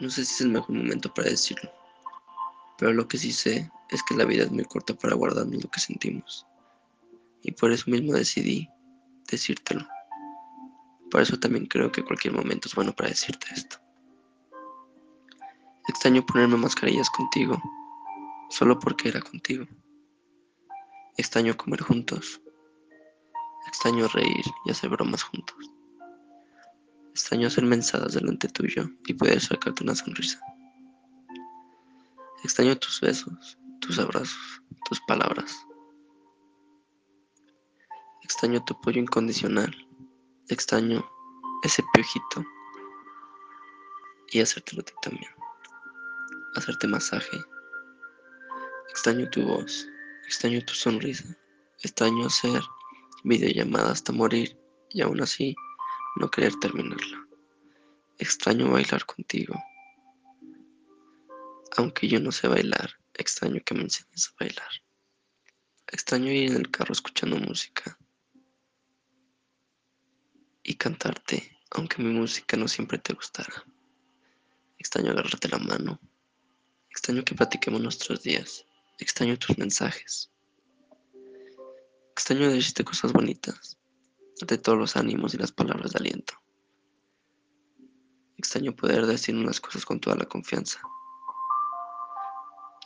No sé si es el mejor momento para decirlo, pero lo que sí sé es que la vida es muy corta para guardarnos lo que sentimos. Y por eso mismo decidí decírtelo. Por eso también creo que cualquier momento es bueno para decirte esto. Extraño ponerme mascarillas contigo, solo porque era contigo. Extraño comer juntos. Extraño reír y hacer bromas juntos. Extraño hacer mensadas delante tuyo y poder sacarte una sonrisa. Extraño tus besos, tus abrazos, tus palabras. Extraño tu apoyo incondicional. Extraño ese piojito. Y hacértelo a ti también. Hacerte masaje. Extraño tu voz. Extraño tu sonrisa. Extraño hacer videollamada hasta morir y aún así no querer terminarla. Extraño bailar contigo. Aunque yo no sé bailar, extraño que me enseñes a bailar. Extraño ir en el carro escuchando música y cantarte, aunque mi música no siempre te gustara. Extraño agarrarte la mano. Extraño que platiquemos nuestros días. Extraño tus mensajes. Extraño decirte cosas bonitas, de todos los ánimos y las palabras de aliento. Extraño poder decir unas cosas con toda la confianza.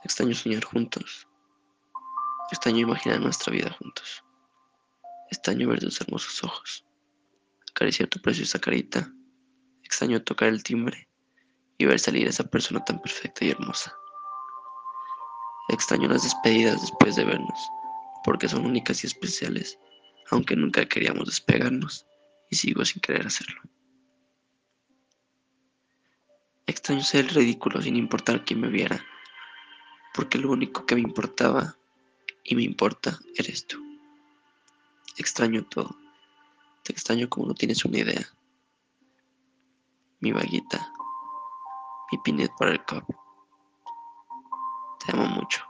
Extraño soñar juntos. Extraño imaginar nuestra vida juntos. Extraño ver tus hermosos ojos. Acariciar tu preciosa carita. Extraño tocar el timbre y ver salir a esa persona tan perfecta y hermosa. Extraño las despedidas después de vernos, porque son únicas y especiales, aunque nunca queríamos despegarnos y sigo sin querer hacerlo. Extraño ser el ridículo sin importar quién me viera, porque lo único que me importaba y me importa eres tú. Extraño todo. Te extraño como no tienes una idea. Mi vaguita, mi pinet para el cup. Te amo mucho.